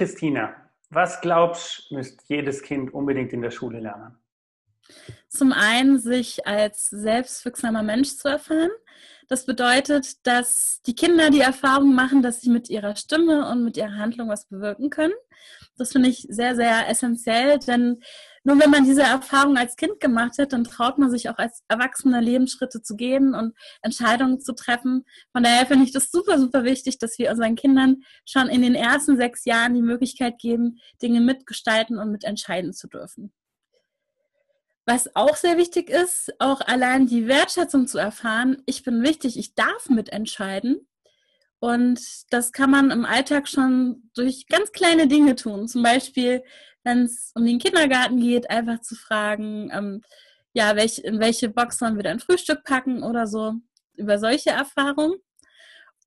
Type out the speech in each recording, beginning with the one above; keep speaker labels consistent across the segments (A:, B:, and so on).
A: Christina, was glaubst du, müsste jedes Kind unbedingt in der Schule lernen?
B: Zum einen, sich als selbstwirksamer Mensch zu erfahren. Das bedeutet, dass die Kinder die Erfahrung machen, dass sie mit ihrer Stimme und mit ihrer Handlung was bewirken können. Das finde ich sehr, sehr essentiell, denn nur wenn man diese Erfahrung als Kind gemacht hat, dann traut man sich auch als Erwachsener Lebensschritte zu gehen und Entscheidungen zu treffen. Von daher finde ich das super, super wichtig, dass wir unseren Kindern schon in den ersten sechs Jahren die Möglichkeit geben, Dinge mitgestalten und mitentscheiden zu dürfen. Was auch sehr wichtig ist, auch allein die Wertschätzung zu erfahren. Ich bin wichtig, ich darf mitentscheiden. Und das kann man im Alltag schon durch ganz kleine Dinge tun. Zum Beispiel, wenn es um den Kindergarten geht, einfach zu fragen, ähm, ja, welch, in welche Box sollen wir dann Frühstück packen oder so, über solche Erfahrungen.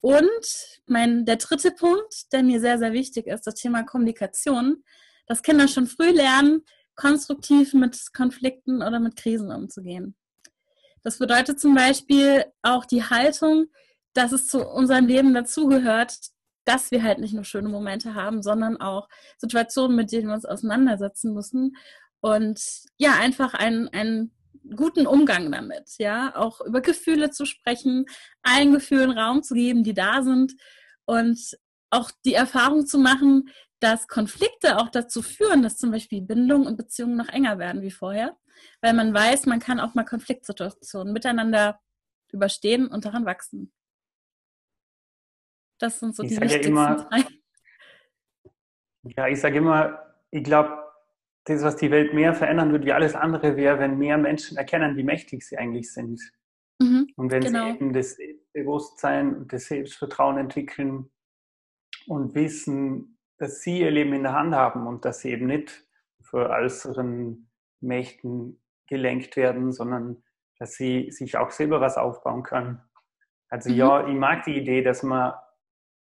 B: Und mein, der dritte Punkt, der mir sehr, sehr wichtig ist, das Thema Kommunikation, dass Kinder schon früh lernen, konstruktiv mit Konflikten oder mit Krisen umzugehen. Das bedeutet zum Beispiel auch die Haltung, dass es zu unserem Leben dazugehört, dass wir halt nicht nur schöne Momente haben, sondern auch Situationen, mit denen wir uns auseinandersetzen müssen. Und ja, einfach einen, einen guten Umgang damit, ja, auch über Gefühle zu sprechen, allen Gefühlen Raum zu geben, die da sind und auch die Erfahrung zu machen, dass Konflikte auch dazu führen, dass zum Beispiel Bindungen und Beziehungen noch enger werden wie vorher, weil man weiß, man kann auch mal Konfliktsituationen miteinander überstehen und daran wachsen. Das sind so ich die wichtigsten ja immer, drei.
A: Ja, ich sage immer, ich glaube, das, was die Welt mehr verändern würde wie alles andere, wäre, wenn mehr Menschen erkennen, wie mächtig sie eigentlich sind. Mhm, und wenn genau. sie eben das Bewusstsein und das Selbstvertrauen entwickeln und wissen, dass sie ihr Leben in der Hand haben und dass sie eben nicht für äußeren Mächten gelenkt werden, sondern dass sie sich auch selber was aufbauen können. Also mhm. ja, ich mag die Idee, dass man,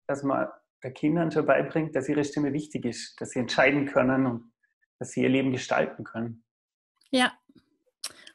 A: dass man der Kindern schon beibringt, dass ihre Stimme wichtig ist, dass sie entscheiden können und dass sie ihr Leben gestalten können.
B: Ja,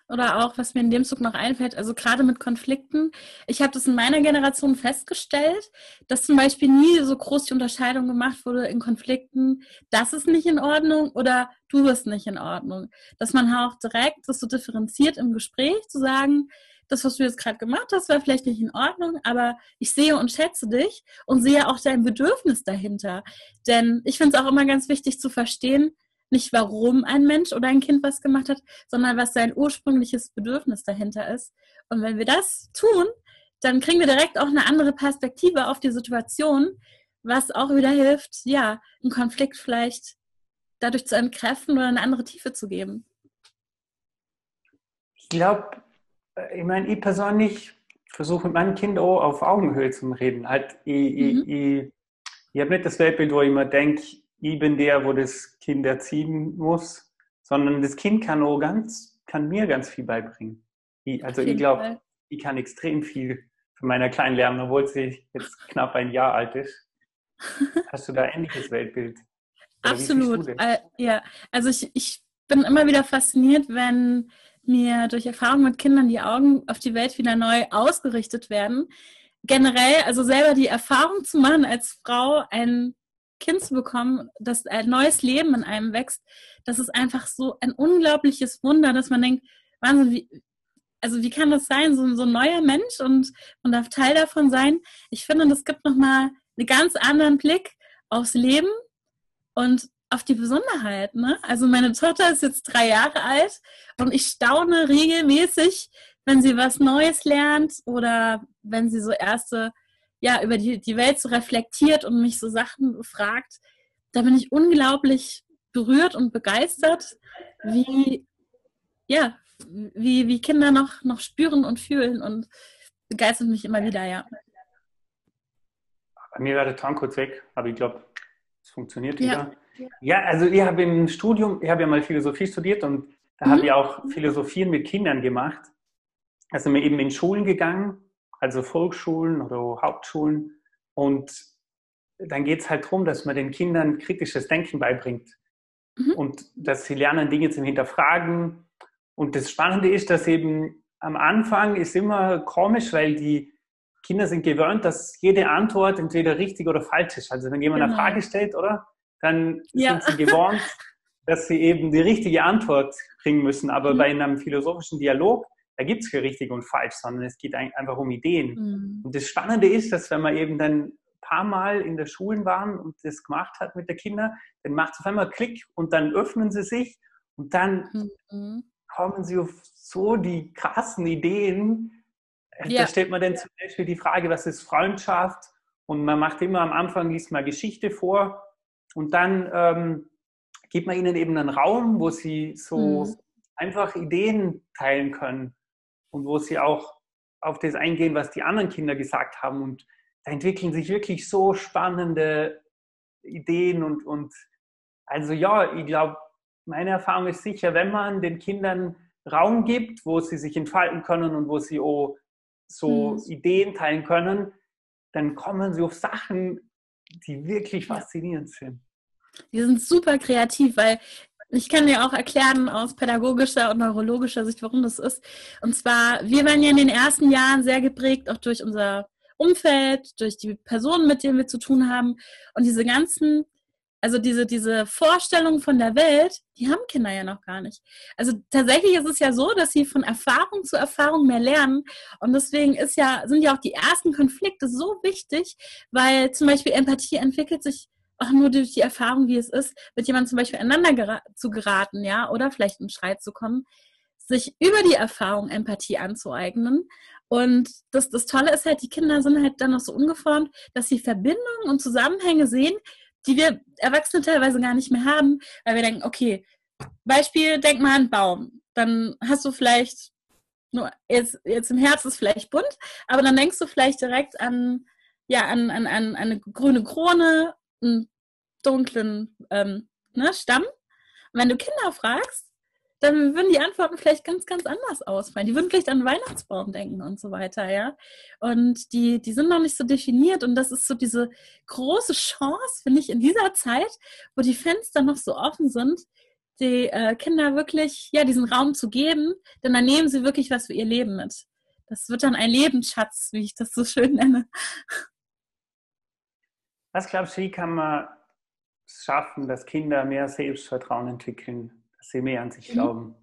B: oder auch, was mir in dem Zug noch einfällt, also gerade mit Konflikten. Ich habe das in meiner Generation festgestellt, dass zum Beispiel nie so groß die Unterscheidung gemacht wurde in Konflikten, das ist nicht in Ordnung oder du bist nicht in Ordnung. Dass man auch direkt das so differenziert im Gespräch zu sagen, das, was du jetzt gerade gemacht hast, war vielleicht nicht in Ordnung, aber ich sehe und schätze dich und sehe auch dein Bedürfnis dahinter. Denn ich finde es auch immer ganz wichtig zu verstehen, nicht warum ein Mensch oder ein Kind was gemacht hat, sondern was sein ursprüngliches Bedürfnis dahinter ist. Und wenn wir das tun, dann kriegen wir direkt auch eine andere Perspektive auf die Situation, was auch wieder hilft, ja, einen Konflikt vielleicht dadurch zu entkräften oder eine andere Tiefe zu geben.
A: Ich glaube, ich meine, ich persönlich versuche mit meinem Kind auch auf Augenhöhe zu reden. Halt, ich, mhm. ich, ich, ich habe nicht das Weltbild, wo ich immer denke, ich bin der, wo das Kind erziehen muss, sondern das Kind kann auch ganz, kann mir ganz viel beibringen. Ich, also ich glaube, ich kann extrem viel von meiner Kleinen lernen, obwohl sie jetzt knapp ein Jahr alt ist. Hast du da ähnliches Weltbild?
B: Oder Absolut. Äh, ja, also ich, ich bin immer wieder fasziniert, wenn mir durch Erfahrung mit Kindern die Augen auf die Welt wieder neu ausgerichtet werden. Generell, also selber die Erfahrung zu machen, als Frau ein Kind zu bekommen, dass ein neues Leben in einem wächst, das ist einfach so ein unglaubliches Wunder, dass man denkt, Wahnsinn, wie, also wie kann das sein, so, so ein neuer Mensch und man darf Teil davon sein. Ich finde, das gibt nochmal einen ganz anderen Blick aufs Leben und auf die Besonderheit. Ne? Also meine Tochter ist jetzt drei Jahre alt und ich staune regelmäßig, wenn sie was Neues lernt oder wenn sie so erste ja, über die, die Welt so reflektiert und mich so Sachen fragt, da bin ich unglaublich berührt und begeistert, wie, ja, wie, wie Kinder noch, noch spüren und fühlen und begeistert mich immer wieder, ja.
A: Mir war der Tank kurz weg, aber ich glaube, es funktioniert wieder. Ja. ja, also ich habe im Studium, ich habe ja mal Philosophie studiert und da mhm. habe ich auch Philosophien mit Kindern gemacht. Also mir eben in Schulen gegangen also Volksschulen oder Hauptschulen. Und dann geht es halt darum, dass man den Kindern kritisches Denken beibringt mhm. und dass sie lernen, Dinge zu hinterfragen. Und das Spannende ist, dass eben am Anfang ist immer komisch, weil die Kinder sind gewöhnt, dass jede Antwort entweder richtig oder falsch ist. Also wenn jemand genau. eine Frage stellt, oder? dann ja. sind sie gewohnt, dass sie eben die richtige Antwort bringen müssen. Aber mhm. bei einem philosophischen Dialog, da gibt es kein richtig und falsch, sondern es geht einfach um Ideen. Mhm. Und das Spannende ist, dass wenn man eben dann ein paar Mal in der Schulen waren und das gemacht hat mit den Kindern, dann macht es auf einmal Klick und dann öffnen sie sich und dann mhm. kommen sie auf so die krassen Ideen. Ja. Da stellt man dann zum Beispiel die Frage, was ist Freundschaft? Und man macht immer am Anfang, liest mal Geschichte vor und dann ähm, gibt man ihnen eben einen Raum, wo sie so mhm. einfach Ideen teilen können und wo sie auch auf das eingehen, was die anderen Kinder gesagt haben. Und da entwickeln sich wirklich so spannende Ideen und, und also ja, ich glaube, meine Erfahrung ist sicher, wenn man den Kindern Raum gibt, wo sie sich entfalten können und wo sie auch so mhm. Ideen teilen können, dann kommen sie auf Sachen, die wirklich faszinierend sind.
B: Die sind super kreativ, weil ich kann dir auch erklären aus pädagogischer und neurologischer Sicht, warum das ist. Und zwar, wir waren ja in den ersten Jahren sehr geprägt, auch durch unser Umfeld, durch die Personen, mit denen wir zu tun haben. Und diese ganzen, also diese, diese Vorstellung von der Welt, die haben Kinder ja noch gar nicht. Also tatsächlich ist es ja so, dass sie von Erfahrung zu Erfahrung mehr lernen. Und deswegen ist ja, sind ja auch die ersten Konflikte so wichtig, weil zum Beispiel Empathie entwickelt sich auch nur durch die Erfahrung, wie es ist, mit jemandem zum Beispiel einander gera zu geraten, ja, oder vielleicht in Streit zu kommen, sich über die Erfahrung Empathie anzueignen. Und das, das Tolle ist halt, die Kinder sind halt dann noch so ungeformt, dass sie Verbindungen und Zusammenhänge sehen, die wir Erwachsene teilweise gar nicht mehr haben, weil wir denken, okay, Beispiel, denk mal an Baum. Dann hast du vielleicht, nur jetzt, jetzt im Herz ist vielleicht bunt, aber dann denkst du vielleicht direkt an, ja, an, an, an eine grüne Krone, einen dunklen ähm, ne, Stamm. Und wenn du Kinder fragst, dann würden die Antworten vielleicht ganz, ganz anders ausfallen. Die würden vielleicht an Weihnachtsbaum denken und so weiter, ja. Und die, die sind noch nicht so definiert und das ist so diese große Chance, finde ich, in dieser Zeit, wo die Fenster noch so offen sind, die äh, Kinder wirklich, ja, diesen Raum zu geben, denn dann nehmen sie wirklich was für ihr Leben mit. Das wird dann ein Lebensschatz, wie ich das so schön nenne.
A: Was glaubst du, wie kann man es schaffen, dass Kinder mehr Selbstvertrauen entwickeln, dass sie mehr an sich mhm. glauben?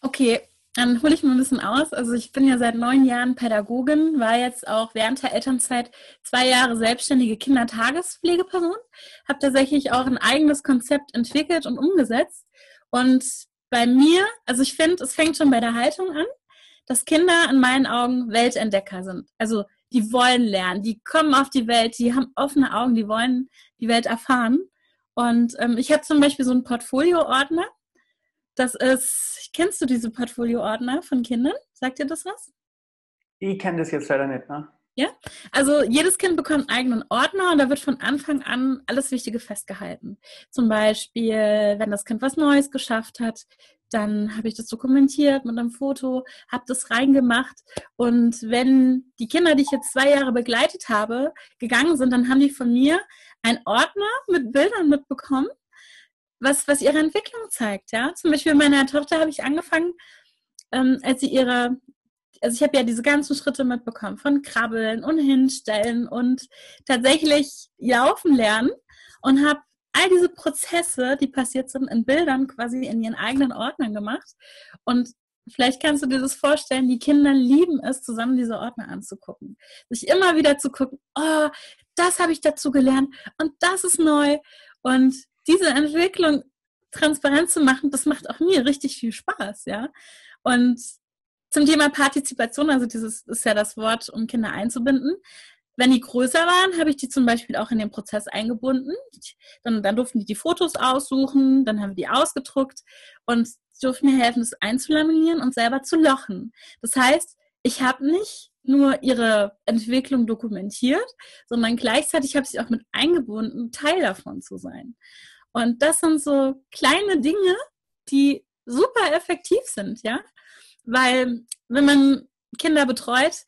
B: Okay, dann hole ich mal ein bisschen aus. Also ich bin ja seit neun Jahren Pädagogin, war jetzt auch während der Elternzeit zwei Jahre selbstständige Kindertagespflegeperson, habe tatsächlich auch ein eigenes Konzept entwickelt und umgesetzt. Und bei mir, also ich finde, es fängt schon bei der Haltung an, dass Kinder in meinen Augen Weltentdecker sind. Also die wollen lernen, die kommen auf die Welt, die haben offene Augen, die wollen die Welt erfahren. Und ähm, ich habe zum Beispiel so einen Portfolio-Ordner. Das ist, kennst du diese Portfolio-Ordner von Kindern? Sagt dir das was?
A: Ich kenne das jetzt leider nicht, ne?
B: Ja, also jedes Kind bekommt einen eigenen Ordner und da wird von Anfang an alles Wichtige festgehalten. Zum Beispiel, wenn das Kind was Neues geschafft hat, dann habe ich das dokumentiert mit einem Foto, habe das reingemacht. Und wenn die Kinder, die ich jetzt zwei Jahre begleitet habe, gegangen sind, dann haben die von mir einen Ordner mit Bildern mitbekommen, was, was ihre Entwicklung zeigt. Ja? Zum Beispiel meiner Tochter habe ich angefangen, ähm, als sie ihre, also ich habe ja diese ganzen Schritte mitbekommen, von Krabbeln und Hinstellen und tatsächlich laufen lernen und habe all diese Prozesse, die passiert sind, in Bildern quasi in ihren eigenen Ordnern gemacht. Und vielleicht kannst du dir das vorstellen, die Kinder lieben es, zusammen diese Ordner anzugucken. Sich immer wieder zu gucken, oh, das habe ich dazu gelernt und das ist neu. Und diese Entwicklung transparent zu machen, das macht auch mir richtig viel Spaß, ja. Und zum Thema Partizipation, also dieses ist ja das Wort, um Kinder einzubinden. Wenn die größer waren, habe ich die zum Beispiel auch in den Prozess eingebunden. Dann, dann durften die die Fotos aussuchen, dann haben wir die ausgedruckt und durften mir helfen, das einzulaminieren und selber zu lochen. Das heißt, ich habe nicht nur ihre Entwicklung dokumentiert, sondern gleichzeitig habe ich sie auch mit eingebunden, Teil davon zu sein. Und das sind so kleine Dinge, die super effektiv sind, ja. Weil wenn man Kinder betreut,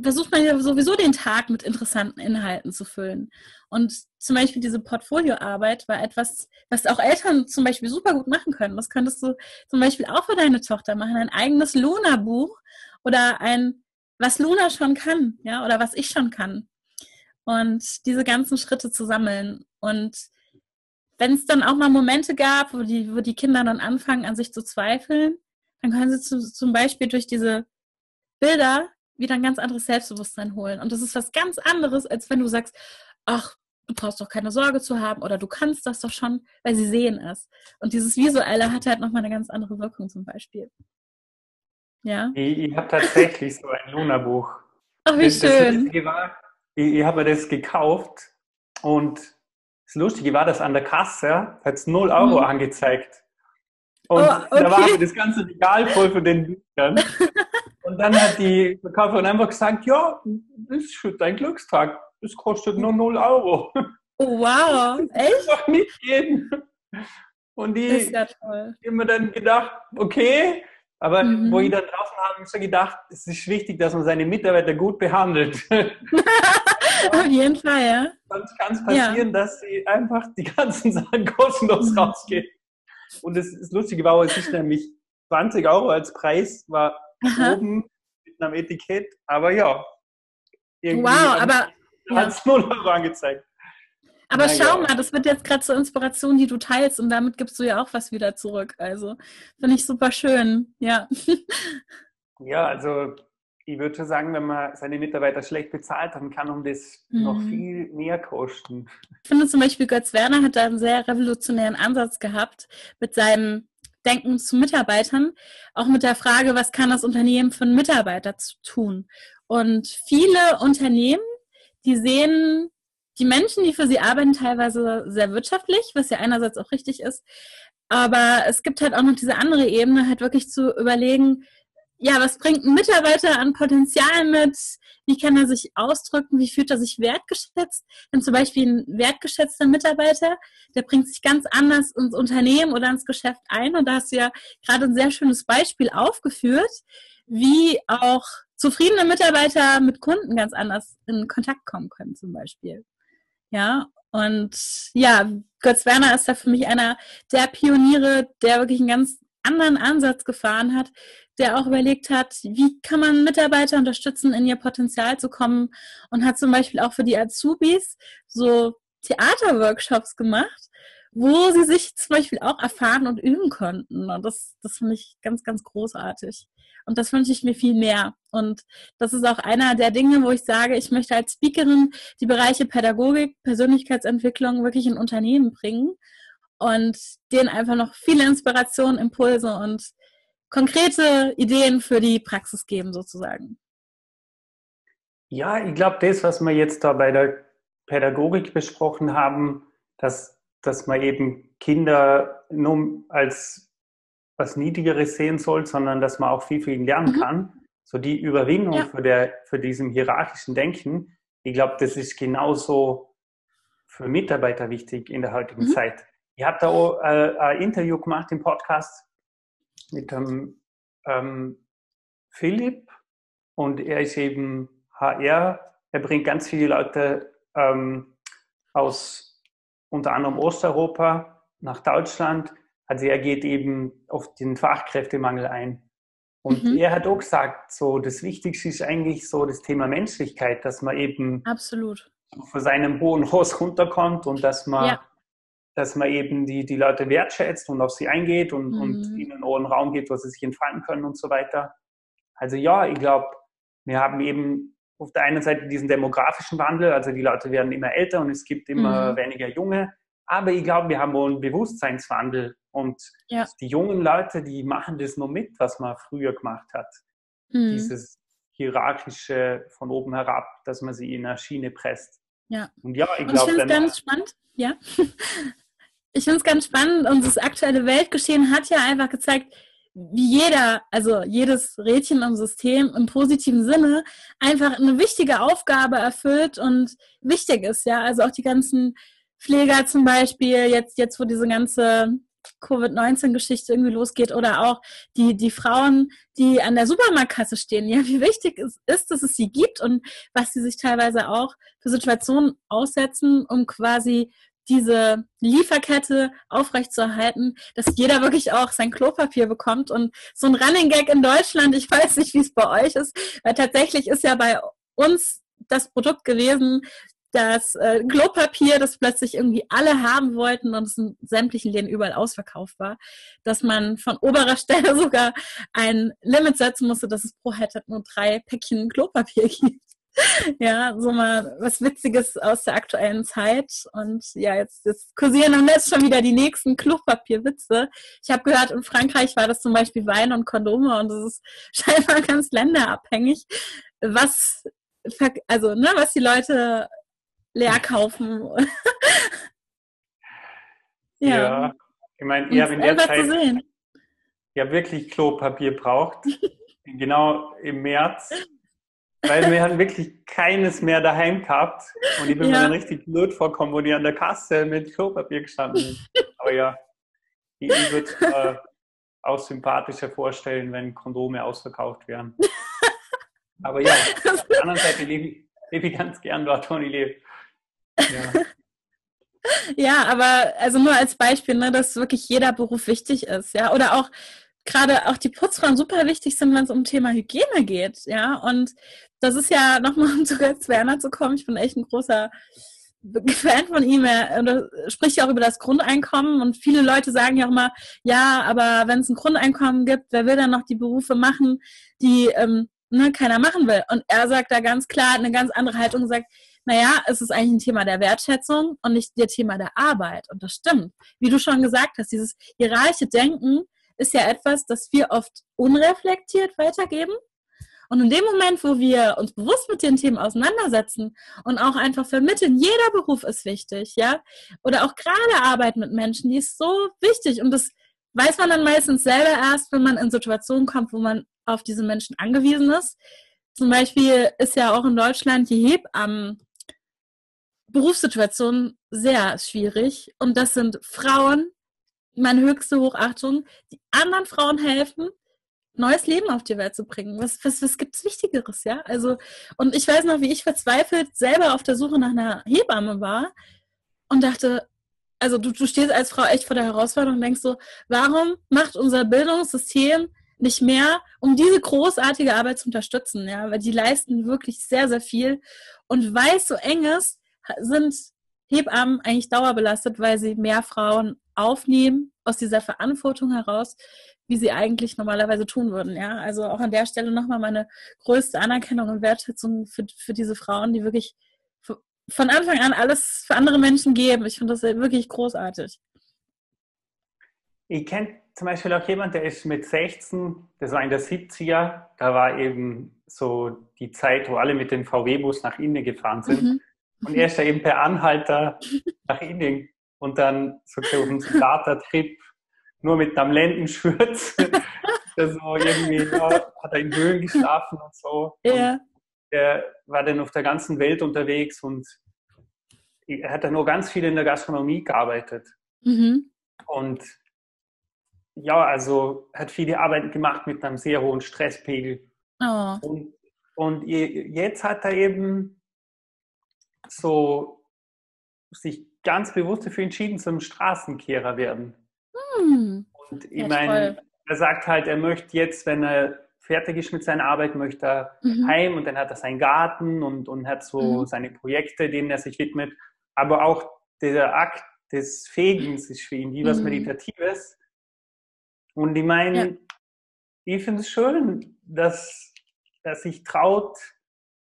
B: versucht man ja sowieso den Tag mit interessanten Inhalten zu füllen. Und zum Beispiel diese Portfolioarbeit war etwas, was auch Eltern zum Beispiel super gut machen können. Das könntest du zum Beispiel auch für deine Tochter machen. Ein eigenes Luna-Buch oder ein, was Luna schon kann, ja, oder was ich schon kann. und diese ganzen Schritte zu sammeln. Und wenn es dann auch mal Momente gab, wo die, wo die Kinder dann anfangen, an sich zu zweifeln, dann können sie zu, zum Beispiel durch diese Bilder wieder ein ganz anderes Selbstbewusstsein holen. Und das ist was ganz anderes, als wenn du sagst, ach, du brauchst doch keine Sorge zu haben oder du kannst das doch schon, weil sie sehen es. Und dieses Visuelle hat halt nochmal eine ganz andere Wirkung zum Beispiel.
A: Ja. Ich, ich habe tatsächlich so ein Luna-Buch.
B: Ach, wie das, schön.
A: Das war, ich, ich habe mir das gekauft und das Lustige war, dass an der Kasse hat es 0 Euro mhm. angezeigt. Und oh, okay. da war das ganze Regal voll von den Büchern. und dann hat die Verkäuferin einfach gesagt, ja, das ist für dein Glückstag. Das kostet nur 0 Euro.
B: Oh, wow, echt?
A: Das nicht gehen. Und die, ja die haben mir dann gedacht, okay, aber mhm. wo ich dann draußen habe, ich so gedacht, es ist wichtig, dass man seine Mitarbeiter gut behandelt.
B: Auf jeden Fall, ja.
A: Sonst kann es passieren, ja. dass sie einfach die ganzen Sachen kostenlos mhm. rausgehen. Und das, das Lustige war, es ist nämlich 20 Euro als Preis, war Aha. oben mit einem Etikett, aber ja.
B: Wow, aber.
A: Hat es ja. 0 Euro angezeigt.
B: Aber Na, schau ja. mal, das wird jetzt gerade zur Inspiration, die du teilst und damit gibst du ja auch was wieder zurück. Also finde ich super schön, ja.
A: Ja, also ich würde sagen, wenn man seine Mitarbeiter schlecht bezahlt, dann kann um das mhm. noch viel mehr kosten.
B: Ich finde zum Beispiel, Götz Werner hat da einen sehr revolutionären Ansatz gehabt mit seinem Denken zu Mitarbeitern, auch mit der Frage, was kann das Unternehmen für einen Mitarbeiter tun? Und viele Unternehmen, die sehen die Menschen, die für sie arbeiten, teilweise sehr wirtschaftlich, was ja einerseits auch richtig ist. Aber es gibt halt auch noch diese andere Ebene, halt wirklich zu überlegen, ja, was bringt ein Mitarbeiter an Potenzial mit? Wie kann er sich ausdrücken? Wie fühlt er sich wertgeschätzt? Denn zum Beispiel ein wertgeschätzter Mitarbeiter, der bringt sich ganz anders ins Unternehmen oder ins Geschäft ein. Und da hast du ja gerade ein sehr schönes Beispiel aufgeführt, wie auch zufriedene Mitarbeiter mit Kunden ganz anders in Kontakt kommen können, zum Beispiel. Ja, und ja, Götz Werner ist da für mich einer der Pioniere, der wirklich einen ganz anderen Ansatz gefahren hat, der auch überlegt hat, wie kann man Mitarbeiter unterstützen, in ihr Potenzial zu kommen und hat zum Beispiel auch für die Azubis so Theaterworkshops gemacht, wo sie sich zum Beispiel auch erfahren und üben konnten. Und das, das finde ich ganz, ganz großartig. Und das wünsche ich mir viel mehr. Und das ist auch einer der Dinge, wo ich sage, ich möchte als Speakerin die Bereiche Pädagogik, Persönlichkeitsentwicklung wirklich in Unternehmen bringen und denen einfach noch viele Inspirationen, Impulse und konkrete Ideen für die Praxis geben, sozusagen.
A: Ja, ich glaube, das, was wir jetzt da bei der Pädagogik besprochen haben, dass, dass man eben Kinder nur als was Niedrigeres sehen soll, sondern dass man auch viel für ihn lernen mhm. kann. So die Überwindung ja. für, der, für diesem hierarchischen Denken, ich glaube, das ist genauso für Mitarbeiter wichtig in der heutigen mhm. Zeit. Ich habe da auch äh, ein Interview gemacht im Podcast mit dem ähm, Philipp und er ist eben HR. Er bringt ganz viele Leute ähm, aus unter anderem Osteuropa nach Deutschland. Also er geht eben auf den Fachkräftemangel ein. Und mhm. er hat auch gesagt, so das Wichtigste ist eigentlich so das Thema Menschlichkeit, dass man eben
B: absolut
A: von seinem hohen Ross runterkommt und dass man ja dass man eben die, die Leute wertschätzt und auf sie eingeht und, mhm. und ihnen einen Raum gibt, wo sie sich entfalten können und so weiter. Also ja, ich glaube, wir haben eben auf der einen Seite diesen demografischen Wandel, also die Leute werden immer älter und es gibt immer mhm. weniger Junge. Aber ich glaube, wir haben wohl einen Bewusstseinswandel und ja. die jungen Leute, die machen das nur mit, was man früher gemacht hat. Mhm. Dieses hierarchische von oben herab, dass man sie in eine Schiene presst.
B: Ja. Und ja, ich glaube, ich ganz spannend. Ja. Ich finde es ganz spannend und das aktuelle Weltgeschehen hat ja einfach gezeigt, wie jeder, also jedes Rädchen im System im positiven Sinne einfach eine wichtige Aufgabe erfüllt und wichtig ist, ja. Also auch die ganzen Pfleger zum Beispiel, jetzt, jetzt wo diese ganze Covid-19-Geschichte irgendwie losgeht oder auch die, die Frauen, die an der Supermarktkasse stehen, ja, wie wichtig es ist, dass es sie gibt und was sie sich teilweise auch für Situationen aussetzen, um quasi diese Lieferkette aufrechtzuerhalten, dass jeder wirklich auch sein Klopapier bekommt und so ein Running Gag in Deutschland, ich weiß nicht, wie es bei euch ist, weil tatsächlich ist ja bei uns das Produkt gewesen, das äh, Klopapier, das plötzlich irgendwie alle haben wollten und es in sämtlichen Läden überall ausverkauft war, dass man von oberer Stelle sogar ein Limit setzen musste, dass es pro Head nur drei Päckchen Klopapier gibt. ja, so mal was Witziges aus der aktuellen Zeit. Und ja, jetzt, jetzt kursieren im Netz schon wieder die nächsten Klopapierwitze. Ich habe gehört, in Frankreich war das zum Beispiel Wein und Kondome und das ist scheinbar ganz länderabhängig, was, also, ne, was die Leute leer kaufen.
A: ja. ja. ich meine, ihr habt in der Zeit ja wirklich Klopapier braucht. genau im März weil wir haben wirklich keines mehr daheim gehabt und ich bin ja. mir dann richtig blöd vorkommen, wo die an der Kasse mit Klopapier gestanden sind. Aber ja, ich, ich würde es äh, auch sympathischer vorstellen, wenn Kondome ausverkauft wären. Aber ja, auf der anderen Seite lebe ich, lebe ich ganz gern dort, wo ich lebe.
B: Ja. ja, aber also nur als Beispiel, ne, dass wirklich jeder Beruf wichtig ist, ja, oder auch gerade auch die Putzfrauen super wichtig sind, wenn es um Thema Hygiene geht, ja. Und das ist ja nochmal, um zu Götz Werner zu kommen, ich bin echt ein großer Fan von ihm. Er spricht ja auch über das Grundeinkommen und viele Leute sagen ja auch immer, ja, aber wenn es ein Grundeinkommen gibt, wer will dann noch die Berufe machen, die ähm, ne, keiner machen will? Und er sagt da ganz klar eine ganz andere Haltung sagt, naja, es ist eigentlich ein Thema der Wertschätzung und nicht der Thema der Arbeit. Und das stimmt. Wie du schon gesagt hast, dieses hierarchische Denken ist ja etwas, das wir oft unreflektiert weitergeben. Und in dem Moment, wo wir uns bewusst mit den Themen auseinandersetzen und auch einfach vermitteln, jeder Beruf ist wichtig, ja, oder auch gerade Arbeit mit Menschen, die ist so wichtig und das weiß man dann meistens selber erst, wenn man in Situationen kommt, wo man auf diese Menschen angewiesen ist. Zum Beispiel ist ja auch in Deutschland die Hebammen Berufssituation sehr schwierig und das sind Frauen, meine höchste Hochachtung, die anderen Frauen helfen, neues Leben auf die Welt zu bringen. Was, was, was gibt es Wichtigeres, ja? Also, und ich weiß noch, wie ich verzweifelt selber auf der Suche nach einer Hebamme war und dachte, also du, du stehst als Frau echt vor der Herausforderung und denkst so, warum macht unser Bildungssystem nicht mehr, um diese großartige Arbeit zu unterstützen, ja? Weil die leisten wirklich sehr, sehr viel. Und weil es so eng ist, sind Hebammen eigentlich dauerbelastet, weil sie mehr Frauen aufnehmen aus dieser Verantwortung heraus, wie sie eigentlich normalerweise tun würden. Ja, also auch an der Stelle nochmal meine größte Anerkennung und Wertschätzung für, für diese Frauen, die wirklich von Anfang an alles für andere Menschen geben. Ich finde das wirklich großartig.
A: Ich kenne zum Beispiel auch jemanden, der ist mit 16, das war in der 70er, da war eben so die Zeit, wo alle mit dem VW-Bus nach Indien gefahren sind. Mhm. Und er ist ja eben per Anhalter nach Indien und dann so auf einen Starter-Trip nur mit einem Lendenschurz. so irgendwie ja, hat er in Höhlen geschlafen und so. Ja. Und er war dann auf der ganzen Welt unterwegs und er hat dann nur ganz viel in der Gastronomie gearbeitet. Mhm. Und ja, also hat viele Arbeit gemacht mit einem sehr hohen Stresspegel. Oh. Und, und jetzt hat er eben so sich ganz bewusst dafür entschieden, zum Straßenkehrer werden. Hm. Und ich ja, meine, er sagt halt, er möchte jetzt, wenn er fertig ist mit seiner Arbeit, möchte er mhm. heim und dann hat er seinen Garten und, und hat so mhm. seine Projekte, denen er sich widmet. Aber auch der Akt des Fegens ist für ihn wie was mhm. Meditatives. Und ich meine, ja. ich finde es schön, dass er sich traut,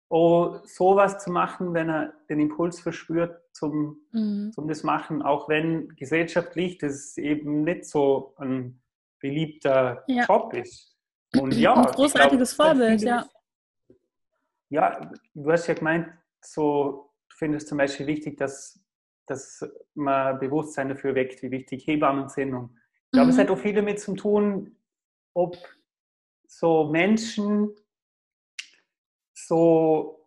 A: oh, sowas zu machen, wenn er den Impuls verspürt zum, mhm. zum das machen, auch wenn gesellschaftlich das eben nicht so ein beliebter ja. Job ist.
B: Und ja, ein großartiges glaub, Vorbild, ja.
A: Ja, du hast ja gemeint, so du findest zum Beispiel wichtig, dass, dass man Bewusstsein dafür weckt, wie wichtig Hebammen sind. Und ich glaube, mhm. es hat auch viel damit zu tun, ob so Menschen so,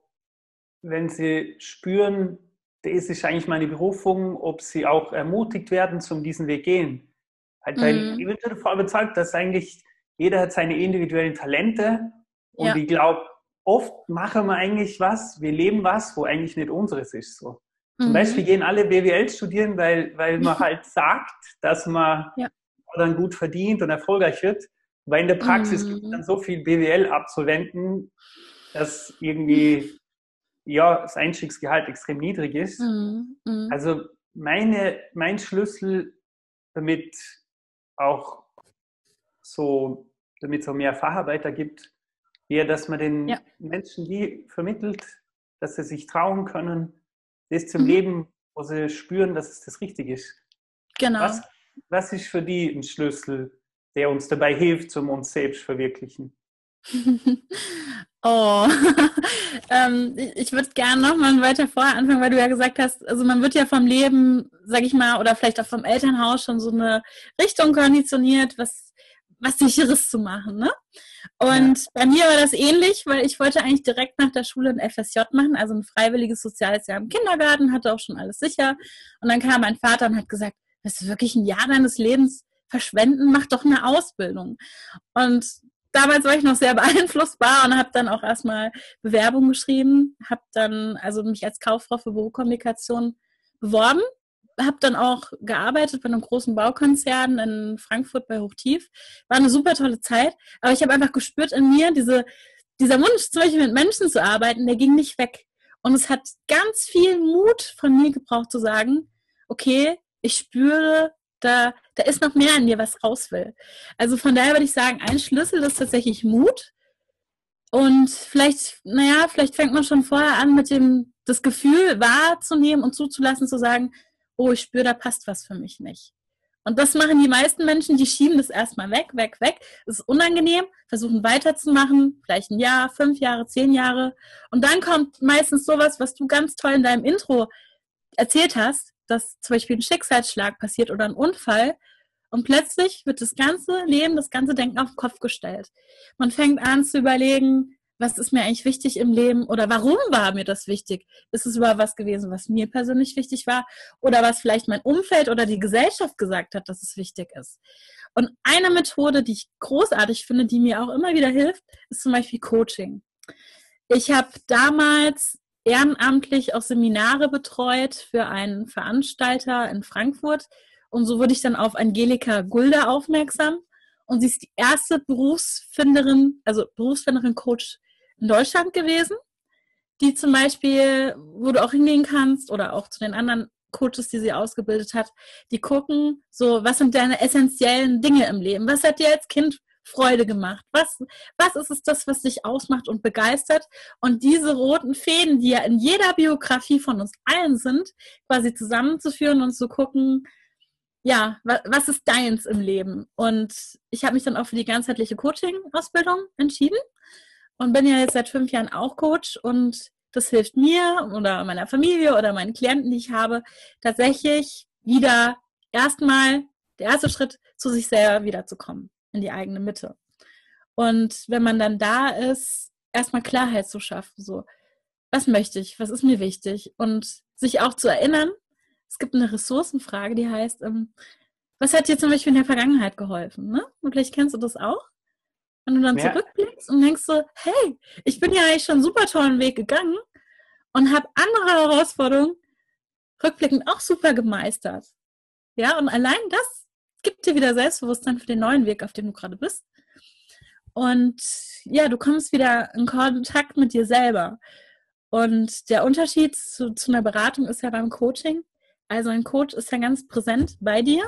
A: wenn sie spüren, das ist eigentlich meine Berufung, ob sie auch ermutigt werden, zum diesen Weg gehen. Halt, weil mhm. ich bin davon überzeugt, dass eigentlich jeder hat seine individuellen Talente und ja. ich glaube, oft machen wir eigentlich was, wir leben was, wo eigentlich nicht unseres ist. So. Zum mhm. Beispiel gehen alle BWL studieren, weil, weil man halt sagt, dass man ja. dann gut verdient und erfolgreich wird. Weil in der Praxis mhm. gibt es dann so viel BWL-Absolventen, dass irgendwie ja, das Einstiegsgehalt extrem niedrig ist. Mhm. Mhm. Also meine, mein Schlüssel, damit auch so, damit es auch mehr Facharbeiter gibt, wäre, dass man den ja. Menschen die vermittelt, dass sie sich trauen können, das zum mhm. Leben, wo sie spüren, dass es das Richtige ist. Genau. Was, was ist für die ein Schlüssel, der uns dabei hilft, zum uns selbst verwirklichen?
B: oh, ähm, ich würde gerne noch mal weiter vorher anfangen, weil du ja gesagt hast, also man wird ja vom Leben, sag ich mal, oder vielleicht auch vom Elternhaus schon so eine Richtung konditioniert, was, was sicheres zu machen, ne? Und ja. bei mir war das ähnlich, weil ich wollte eigentlich direkt nach der Schule ein FSJ machen, also ein freiwilliges soziales Jahr im Kindergarten, hatte auch schon alles sicher. Und dann kam mein Vater und hat gesagt, das ist wirklich ein Jahr deines Lebens verschwenden, mach doch eine Ausbildung. Und damals war ich noch sehr beeinflussbar und habe dann auch erstmal Bewerbung geschrieben, habe dann also mich als Kauffrau für Bürokommunikation beworben, habe dann auch gearbeitet bei einem großen Baukonzern in Frankfurt bei Hochtief. War eine super tolle Zeit, aber ich habe einfach gespürt in mir, diese, dieser Wunsch, zum Beispiel mit Menschen zu arbeiten, der ging nicht weg. Und es hat ganz viel Mut von mir gebraucht zu sagen, okay, ich spüre, da, da ist noch mehr in mir, was raus will. Also von daher würde ich sagen, ein Schlüssel ist tatsächlich Mut. Und vielleicht, naja, vielleicht fängt man schon vorher an, mit dem, das Gefühl wahrzunehmen und zuzulassen, zu sagen, oh, ich spüre, da passt was für mich nicht. Und das machen die meisten Menschen, die schieben das erstmal weg, weg, weg. Es ist unangenehm, versuchen weiterzumachen, vielleicht ein Jahr, fünf Jahre, zehn Jahre. Und dann kommt meistens sowas, was du ganz toll in deinem Intro erzählt hast, dass zum Beispiel ein Schicksalsschlag passiert oder ein Unfall und plötzlich wird das ganze Leben, das ganze Denken auf den Kopf gestellt. Man fängt an zu überlegen, was ist mir eigentlich wichtig im Leben oder warum war mir das wichtig? Ist es überhaupt was gewesen, was mir persönlich wichtig war oder was vielleicht mein Umfeld oder die Gesellschaft gesagt hat, dass es wichtig ist? Und eine Methode, die ich großartig finde, die mir auch immer wieder hilft, ist zum Beispiel Coaching. Ich habe damals ehrenamtlich auch Seminare betreut für einen Veranstalter in Frankfurt. Und so wurde ich dann auf Angelika Gulde aufmerksam. Und sie ist die erste Berufsfinderin, also Berufsfinderin-Coach in Deutschland gewesen, die zum Beispiel, wo du auch hingehen kannst oder auch zu den anderen Coaches, die sie ausgebildet hat, die gucken, so, was sind deine essentiellen Dinge im Leben? Was hat dir als Kind Freude gemacht? Was, was ist es das, was dich ausmacht und begeistert? Und diese roten Fäden, die ja in jeder Biografie von uns allen sind, quasi zusammenzuführen und zu gucken, ja, was ist deins im Leben? Und ich habe mich dann auch für die ganzheitliche Coaching-Ausbildung entschieden und bin ja jetzt seit fünf Jahren auch Coach und das hilft mir oder meiner Familie oder meinen Klienten, die ich habe, tatsächlich wieder erstmal der erste Schritt zu sich selber wiederzukommen in die eigene Mitte. Und wenn man dann da ist, erstmal Klarheit zu schaffen, so, was möchte ich, was ist mir wichtig und sich auch zu erinnern, es gibt eine Ressourcenfrage, die heißt, ähm, was hat dir zum Beispiel in der Vergangenheit geholfen? Ne? Und vielleicht kennst du das auch. Wenn du dann ja. zurückblickst und denkst so, hey, ich bin ja eigentlich schon einen super tollen Weg gegangen und habe andere Herausforderungen rückblickend auch super gemeistert. Ja, und allein das gibt dir wieder Selbstbewusstsein für den neuen Weg, auf dem du gerade bist. Und ja, du kommst wieder in Kontakt mit dir selber. Und der Unterschied zu, zu einer Beratung ist ja beim Coaching. Also ein Coach ist ja ganz präsent bei dir.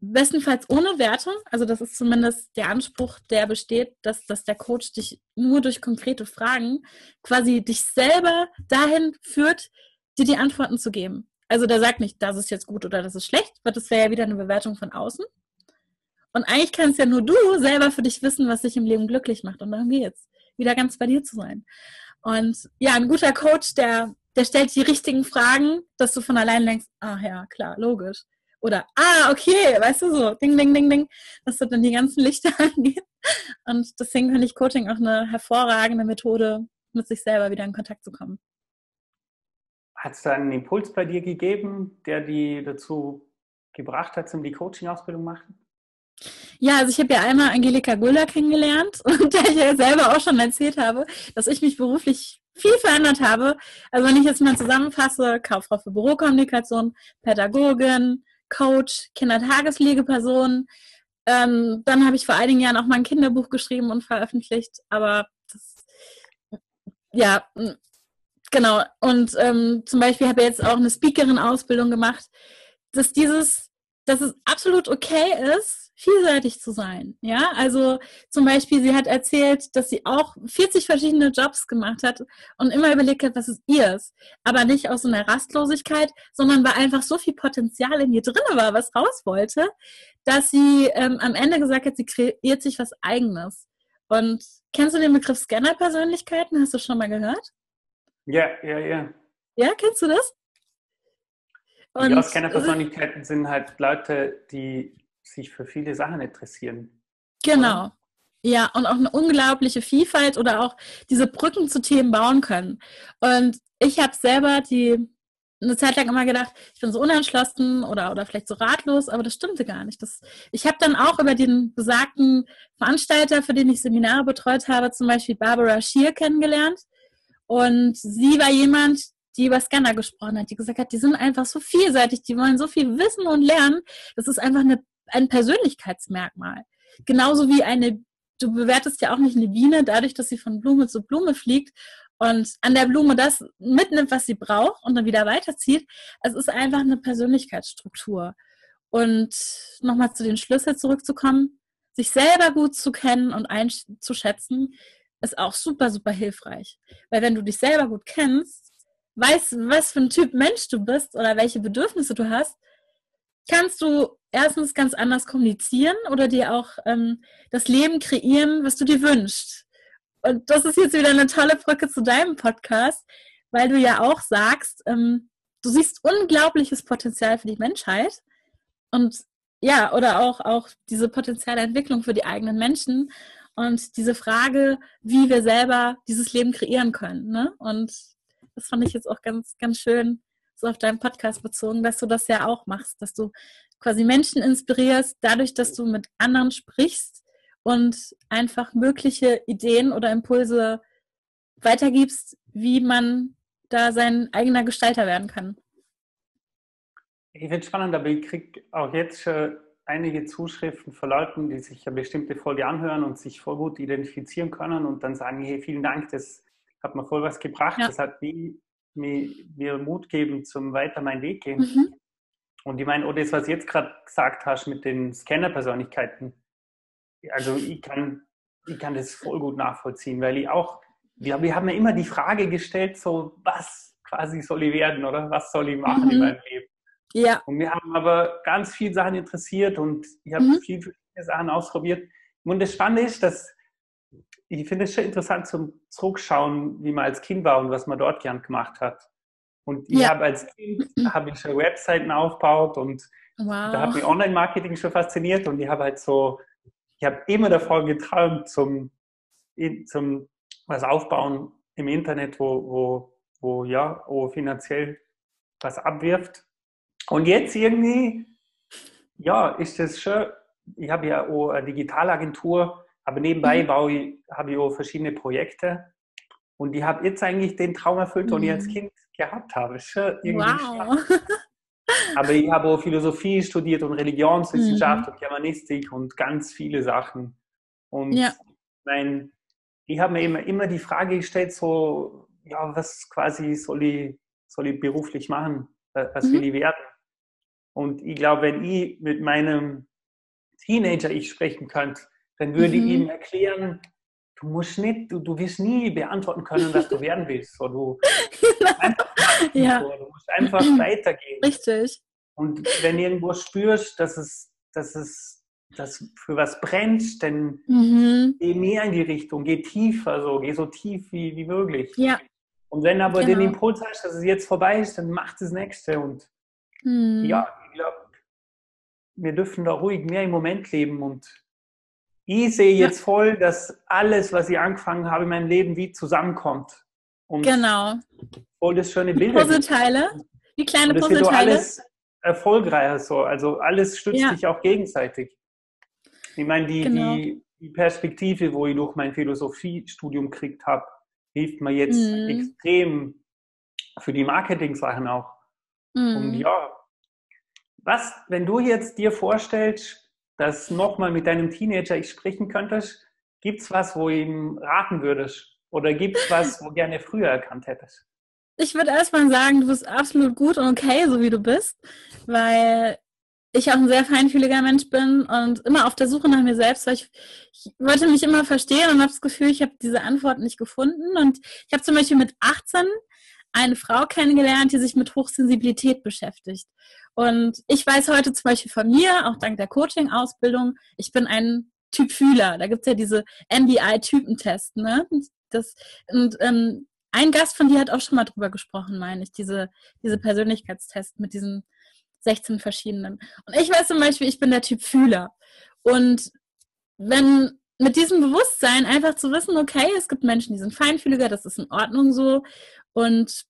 B: Bestenfalls ohne Wertung. Also das ist zumindest der Anspruch, der besteht, dass, dass der Coach dich nur durch konkrete Fragen quasi dich selber dahin führt, dir die Antworten zu geben. Also der sagt nicht, das ist jetzt gut oder das ist schlecht, weil das wäre ja wieder eine Bewertung von außen. Und eigentlich kannst ja nur du selber für dich wissen, was dich im Leben glücklich macht. Und darum geht's. Wieder ganz bei dir zu sein. Und ja, ein guter Coach, der, der stellt die richtigen Fragen, dass du von allein denkst, ah ja, klar, logisch. Oder, ah, okay, weißt du so, ding, ding, ding, ding, dass du dann die ganzen Lichter angehen. Und deswegen finde ich Coaching auch eine hervorragende Methode, mit sich selber wieder in Kontakt zu kommen.
A: Hat es da einen Impuls bei dir gegeben, der die dazu gebracht hat, zum die Coaching-Ausbildung machen?
B: Ja, also ich habe ja einmal Angelika Gulda kennengelernt und der ich ja selber auch schon erzählt habe, dass ich mich beruflich viel verändert habe. Also wenn ich jetzt mal zusammenfasse, Kauffrau für Bürokommunikation, Pädagogin, Coach, Kindertagespflegeperson, ähm, dann habe ich vor einigen Jahren auch mal ein Kinderbuch geschrieben und veröffentlicht, aber das, ja, genau. Und ähm, zum Beispiel habe ich jetzt auch eine Speakerin-Ausbildung gemacht, dass dieses, dass es absolut okay ist, vielseitig zu sein. Ja, also zum Beispiel, sie hat erzählt, dass sie auch 40 verschiedene Jobs gemacht hat und immer überlegt hat, was ist. Aber nicht aus so einer Rastlosigkeit, sondern weil einfach so viel Potenzial in ihr drin war, was raus wollte, dass sie ähm, am Ende gesagt hat, sie kreiert sich was Eigenes. Und kennst du den Begriff Scanner-Persönlichkeiten? Hast du schon mal gehört?
A: Ja, ja, ja.
B: Ja, kennst du das?
A: Und ja, Scanner-Persönlichkeiten sind halt Leute, die sich für viele Sachen interessieren.
B: Genau. Oder? Ja, und auch eine unglaubliche Vielfalt oder auch diese Brücken zu Themen bauen können. Und ich habe selber die eine Zeit lang immer gedacht, ich bin so unentschlossen oder, oder vielleicht so ratlos, aber das stimmte gar nicht. Das, ich habe dann auch über den besagten Veranstalter, für den ich Seminare betreut habe, zum Beispiel Barbara Schier kennengelernt. Und sie war jemand, die über Scanner gesprochen hat, die gesagt hat, die sind einfach so vielseitig, die wollen so viel wissen und lernen. Das ist einfach eine ein Persönlichkeitsmerkmal. Genauso wie eine, du bewertest ja auch nicht eine Biene dadurch, dass sie von Blume zu Blume fliegt und an der Blume das mitnimmt, was sie braucht und dann wieder weiterzieht. Es ist einfach eine Persönlichkeitsstruktur. Und nochmal zu den Schlüsseln zurückzukommen, sich selber gut zu kennen und einzuschätzen, ist auch super, super hilfreich. Weil wenn du dich selber gut kennst, weißt, was für ein Typ Mensch du bist oder welche Bedürfnisse du hast, kannst du erstens ganz anders kommunizieren oder dir auch ähm, das Leben kreieren, was du dir wünschst. Und das ist jetzt wieder eine tolle Brücke zu deinem Podcast, weil du ja auch sagst, ähm, du siehst unglaubliches Potenzial für die Menschheit und ja, oder auch, auch diese potenzielle Entwicklung für die eigenen Menschen und diese Frage, wie wir selber dieses Leben kreieren können. Ne? Und das fand ich jetzt auch ganz, ganz schön, so auf deinen Podcast bezogen, dass du das ja auch machst, dass du quasi Menschen inspirierst, dadurch, dass du mit anderen sprichst und einfach mögliche Ideen oder Impulse weitergibst, wie man da sein eigener Gestalter werden kann.
A: Ich finde es spannend, aber ich kriege auch jetzt schon einige Zuschriften von Leuten, die sich eine bestimmte Folge anhören und sich voll gut identifizieren können und dann sagen, hey, vielen Dank, das hat mir voll was gebracht, ja. das hat mir, mir Mut geben zum weiter meinen Weg gehen. Mhm. Und ich meine, oder das, was du jetzt gerade gesagt hast mit den Scanner-Persönlichkeiten, also ich kann, ich kann das voll gut nachvollziehen, weil ich auch, wir, wir haben ja immer die Frage gestellt, so, was quasi soll ich werden oder was soll ich machen mhm. in meinem Leben? Ja. Und wir haben aber ganz viele Sachen interessiert und ich habe mhm. viele verschiedene Sachen ausprobiert. Und das Spannende ist, dass ich finde es schon interessant zum Zurückschauen, wie man als Kind war und was man dort gern gemacht hat. Und ich ja. habe als Kind habe ich schon Webseiten aufgebaut und wow. da hat mich Online-Marketing schon fasziniert und ich habe halt so, ich habe immer davon geträumt zum, zum was aufbauen im Internet, wo, wo, wo ja, wo finanziell was abwirft. Und jetzt irgendwie, ja, ist das schon, ich habe ja auch eine Digitalagentur, aber nebenbei mhm. baue ich, habe ich auch verschiedene Projekte. Und ich habe jetzt eigentlich den Traum erfüllt, mhm. den ich als mhm. Kind gehabt habe. Schon irgendwie wow. Aber ich habe auch Philosophie studiert und Religionswissenschaft mhm. und Germanistik und ganz viele Sachen. Und ja. mein, ich habe mir immer, immer die Frage gestellt, so, ja, was quasi soll ich, soll ich beruflich machen? Was mhm. will ich werden? Und ich glaube, wenn ich mit meinem Teenager ich sprechen könnte, dann würde ich mhm. ihm erklären, du musst nicht, du, du wirst nie beantworten können, was du werden willst. So, du, einfach, ja. so, du musst einfach weitergehen.
B: Richtig.
A: Und wenn du irgendwo spürst, dass es, dass es dass für was brennt, dann mhm. geh mehr in die Richtung, geh tiefer, so, geh so tief wie, wie möglich. Ja. Und wenn aber genau. den Impuls hast, dass es jetzt vorbei ist, dann mach das nächste. Und mhm. ja, ich glaube, wir dürfen da ruhig mehr im Moment leben und ich sehe jetzt ja. voll, dass alles, was ich angefangen habe in meinem Leben, wie zusammenkommt.
B: Und genau.
A: Voll das schöne Bilder.
B: Puzzleteile. Wie kleine
A: das
B: Puzzleteile.
A: alles erfolgreicher so. Also alles stützt ja. sich auch gegenseitig. Ich meine, die, genau. die, die, Perspektive, wo ich durch mein Philosophiestudium gekriegt habe, hilft mir jetzt mhm. extrem für die Marketing-Sachen auch. Mhm. Und ja, was, wenn du jetzt dir vorstellst, dass nochmal mit deinem Teenager ich sprechen könntest, es was, wo ihm raten würdest? Oder gibt es was, wo gerne früher erkannt hättest?
B: ich würde erstmal sagen, du bist absolut gut und okay, so wie du bist, weil ich auch ein sehr feinfühliger Mensch bin und immer auf der Suche nach mir selbst, weil ich, ich wollte mich immer verstehen und habe das Gefühl, ich habe diese Antwort nicht gefunden. Und ich habe zum Beispiel mit 18 eine Frau kennengelernt, die sich mit Hochsensibilität beschäftigt. Und ich weiß heute zum Beispiel von mir, auch dank der Coaching-Ausbildung, ich bin ein Typ Fühler. Da gibt's ja diese MBI-Typentests, ne? Das, und ähm, ein Gast von dir hat auch schon mal drüber gesprochen, meine ich, diese, diese Persönlichkeitstests mit diesen 16 verschiedenen. Und ich weiß zum Beispiel, ich bin der Typ Fühler. Und wenn mit diesem Bewusstsein einfach zu wissen, okay, es gibt Menschen, die sind feinfühliger, das ist in Ordnung so. Und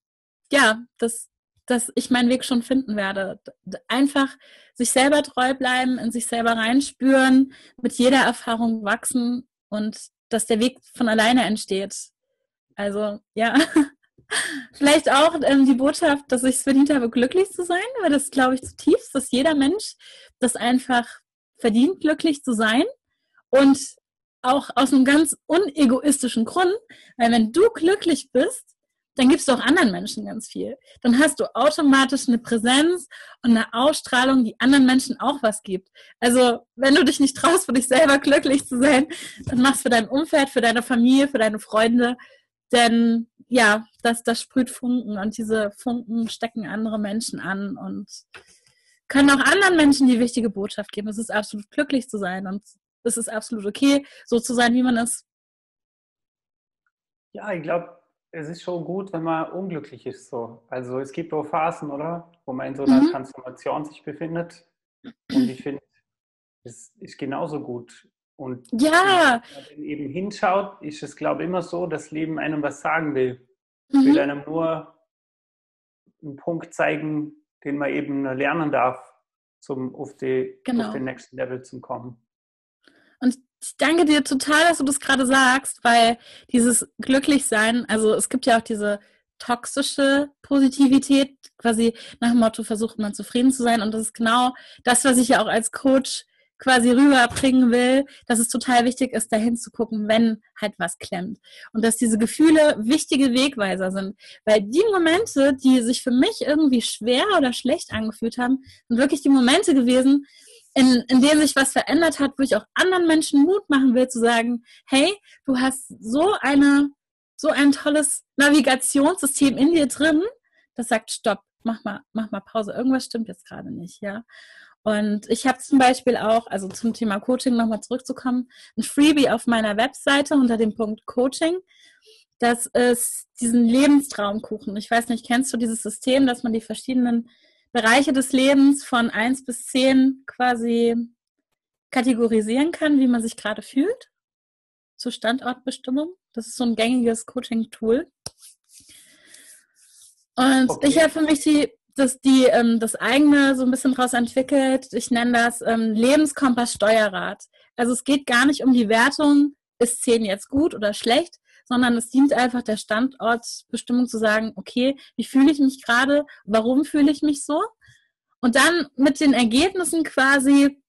B: ja, dass, dass ich meinen Weg schon finden werde. Einfach sich selber treu bleiben, in sich selber reinspüren, mit jeder Erfahrung wachsen und dass der Weg von alleine entsteht. Also ja, Vielleicht auch ähm, die Botschaft, dass ich es verdient habe, glücklich zu sein, weil das glaube ich zutiefst, dass jeder Mensch das einfach verdient, glücklich zu sein. Und auch aus einem ganz unegoistischen Grund, weil wenn du glücklich bist, dann gibst du auch anderen Menschen ganz viel. Dann hast du automatisch eine Präsenz und eine Ausstrahlung, die anderen Menschen auch was gibt. Also, wenn du dich nicht traust, für dich selber glücklich zu sein, dann machst für dein Umfeld, für deine Familie, für deine Freunde. Denn ja, das, das sprüht Funken und diese Funken stecken andere Menschen an und können auch anderen Menschen die wichtige Botschaft geben. Es ist absolut glücklich zu sein und es ist absolut okay, so zu sein, wie man ist.
A: Ja, ich glaube, es ist schon gut, wenn man unglücklich ist. So. Also es gibt auch Phasen, oder? Wo man in so einer mhm. Transformation sich befindet. Und ich finde, es ist genauso gut. Und
B: ja.
A: wenn man eben hinschaut, ist es, glaube ich, immer so, dass Leben einem was sagen will. Mhm. will einem nur einen Punkt zeigen, den man eben lernen darf, um auf, die, genau. auf den nächsten Level zu kommen.
B: Und ich danke dir total, dass du das gerade sagst, weil dieses Glücklichsein, also es gibt ja auch diese toxische Positivität, quasi nach dem Motto versucht man zufrieden zu sein. Und das ist genau das, was ich ja auch als Coach quasi rüberbringen will, dass es total wichtig ist, dahin zu gucken, wenn halt was klemmt. Und dass diese Gefühle wichtige Wegweiser sind. Weil die Momente, die sich für mich irgendwie schwer oder schlecht angefühlt haben, sind wirklich die Momente gewesen, in, in denen sich was verändert hat, wo ich auch anderen Menschen Mut machen will, zu sagen, hey, du hast so eine, so ein tolles Navigationssystem in dir drin, das sagt, stopp, mach mal, mach mal Pause. Irgendwas stimmt jetzt gerade nicht, ja. Und ich habe zum Beispiel auch, also zum Thema Coaching nochmal zurückzukommen, ein Freebie auf meiner Webseite unter dem Punkt Coaching. Das ist diesen Lebenstraumkuchen. Ich weiß nicht, kennst du dieses System, dass man die verschiedenen Bereiche des Lebens von 1 bis 10 quasi kategorisieren kann, wie man sich gerade fühlt? Zur Standortbestimmung. Das ist so ein gängiges Coaching-Tool. Und okay. ich habe für mich die das, die, ähm, das eigene so ein bisschen daraus entwickelt. Ich nenne das ähm, Lebenskompass Steuerrad. Also es geht gar nicht um die Wertung, ist 10 jetzt gut oder schlecht, sondern es dient einfach der Standortbestimmung zu sagen, okay, wie fühle ich mich gerade, warum fühle ich mich so? Und dann mit den Ergebnissen quasi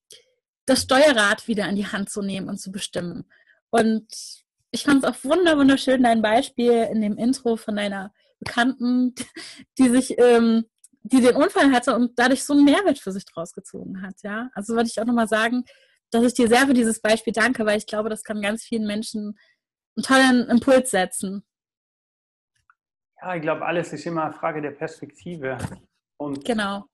B: das Steuerrad wieder in die Hand zu nehmen und zu bestimmen. Und ich fand es auch wunderschön, dein Beispiel in dem Intro von deiner Bekannten, die sich ähm, die den Unfall hatte und dadurch so einen Mehrwert für sich draus gezogen hat. Ja, also wollte ich auch nochmal sagen, dass ich dir sehr für dieses Beispiel danke, weil ich glaube, das kann ganz vielen Menschen einen tollen Impuls setzen.
A: Ja, ich glaube, alles ist immer eine Frage der Perspektive.
B: Und genau.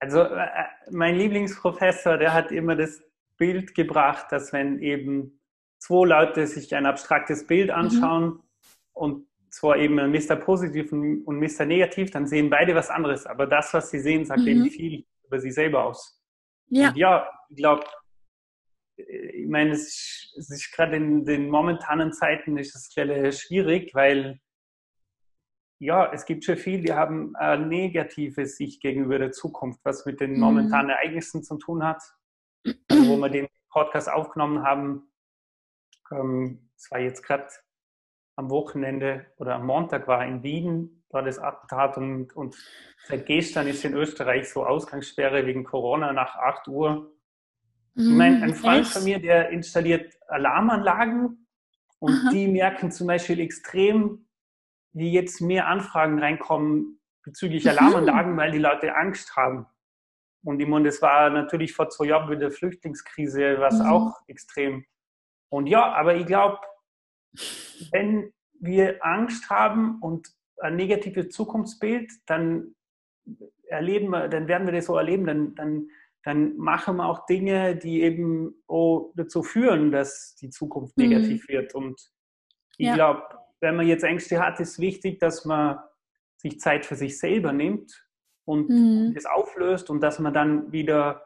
A: Also äh, mein Lieblingsprofessor, der hat immer das Bild gebracht, dass wenn eben zwei Leute sich ein abstraktes Bild mhm. anschauen mhm. und zwar eben Mr. Positiv und Mr. Negativ, dann sehen beide was anderes. Aber das, was sie sehen, sagt mhm. eben viel über sie selber aus. Ja, und ja ich glaube, ich meine, es ist, ist gerade in den momentanen Zeiten ist es schwierig, weil ja, es gibt schon viele, die haben eine negative Sicht gegenüber der Zukunft, was mit den mhm. momentanen Ereignissen zu tun hat. Also, wo wir den Podcast aufgenommen haben, ähm, es war jetzt gerade am Wochenende oder am Montag war in Wien, da das Attentat und, und seit gestern ist in Österreich so Ausgangssperre wegen Corona nach 8 Uhr. Ich meine, ein Freund echt? von mir, der installiert Alarmanlagen und Aha. die merken zum Beispiel extrem, wie jetzt mehr Anfragen reinkommen bezüglich mhm. Alarmanlagen, weil die Leute Angst haben. Und ich meine, das war natürlich vor zwei Jahren mit der Flüchtlingskrise, was mhm. auch extrem. Und ja, aber ich glaube, wenn wir Angst haben und ein negatives Zukunftsbild, dann erleben wir, dann werden wir das so erleben, dann, dann, dann machen wir auch Dinge, die eben auch dazu führen, dass die Zukunft mhm. negativ wird. Und ich ja. glaube, wenn man jetzt Ängste hat, ist wichtig, dass man sich Zeit für sich selber nimmt und mhm. das auflöst und dass man dann wieder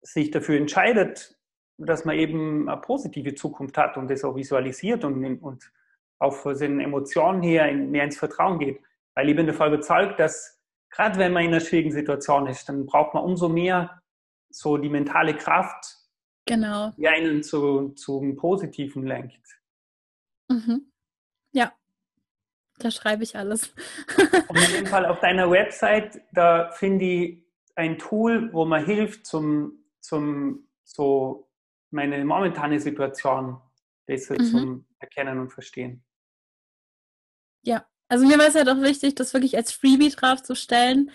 A: sich dafür entscheidet, dass man eben eine positive Zukunft hat und das auch visualisiert und, und auch von seinen Emotionen her mehr ins Vertrauen geht. Weil ich bin davon überzeugt, dass gerade wenn man in einer schwierigen Situation ist, dann braucht man umso mehr so die mentale Kraft,
B: genau.
A: die einen zu, zum Positiven lenkt.
B: Mhm. Ja, da schreibe ich alles.
A: Und in dem Fall auf deiner Website, da finde ich ein Tool, wo man hilft zum, zum so meine momentane Situation besser mhm. zum Erkennen und Verstehen.
B: Ja, also mir war es halt auch wichtig, das wirklich als Freebie draufzustellen,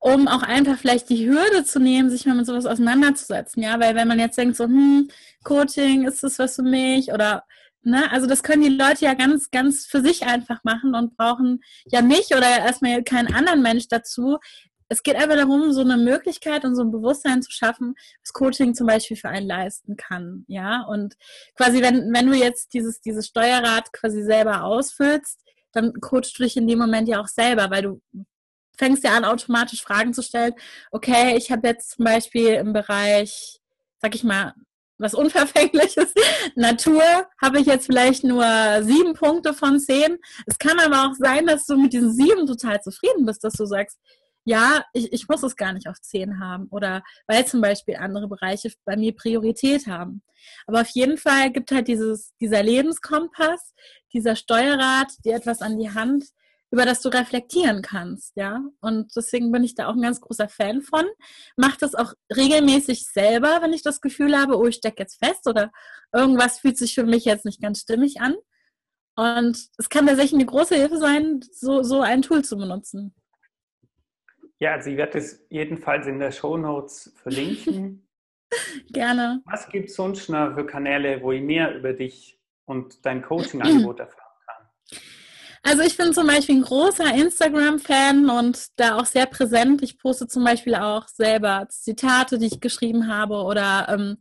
B: um auch einfach vielleicht die Hürde zu nehmen, sich mal mit sowas auseinanderzusetzen. Ja, weil wenn man jetzt denkt, so, hm, Coaching, ist das was für mich? Oder, ne, also das können die Leute ja ganz, ganz für sich einfach machen und brauchen ja mich oder erstmal keinen anderen Mensch dazu. Es geht einfach darum, so eine Möglichkeit und so ein Bewusstsein zu schaffen, was Coaching zum Beispiel für einen leisten kann. Ja, und quasi, wenn, wenn du jetzt dieses, dieses Steuerrad quasi selber ausfüllst, dann coachst du dich in dem Moment ja auch selber, weil du fängst ja an, automatisch Fragen zu stellen. Okay, ich habe jetzt zum Beispiel im Bereich, sag ich mal, was Unverfängliches, Natur, habe ich jetzt vielleicht nur sieben Punkte von zehn. Es kann aber auch sein, dass du mit diesen sieben total zufrieden bist, dass du sagst, ja, ich, ich muss es gar nicht auf zehn haben oder weil zum Beispiel andere Bereiche bei mir Priorität haben. Aber auf jeden Fall gibt halt dieses, dieser Lebenskompass, dieser Steuerrad, dir etwas an die Hand, über das du reflektieren kannst, ja. Und deswegen bin ich da auch ein ganz großer Fan von. Mach das auch regelmäßig selber, wenn ich das Gefühl habe, oh, ich stecke jetzt fest oder irgendwas fühlt sich für mich jetzt nicht ganz stimmig an. Und es kann tatsächlich eine große Hilfe sein, so, so ein Tool zu benutzen.
A: Ja, also ich werde es jedenfalls in der Show Notes verlinken.
B: Gerne.
A: Was gibt es sonst noch für Kanäle, wo ich mehr über dich und dein Coaching-Angebot erfahren kann?
B: Also ich bin zum Beispiel ein großer Instagram-Fan und da auch sehr präsent. Ich poste zum Beispiel auch selber Zitate, die ich geschrieben habe oder ähm,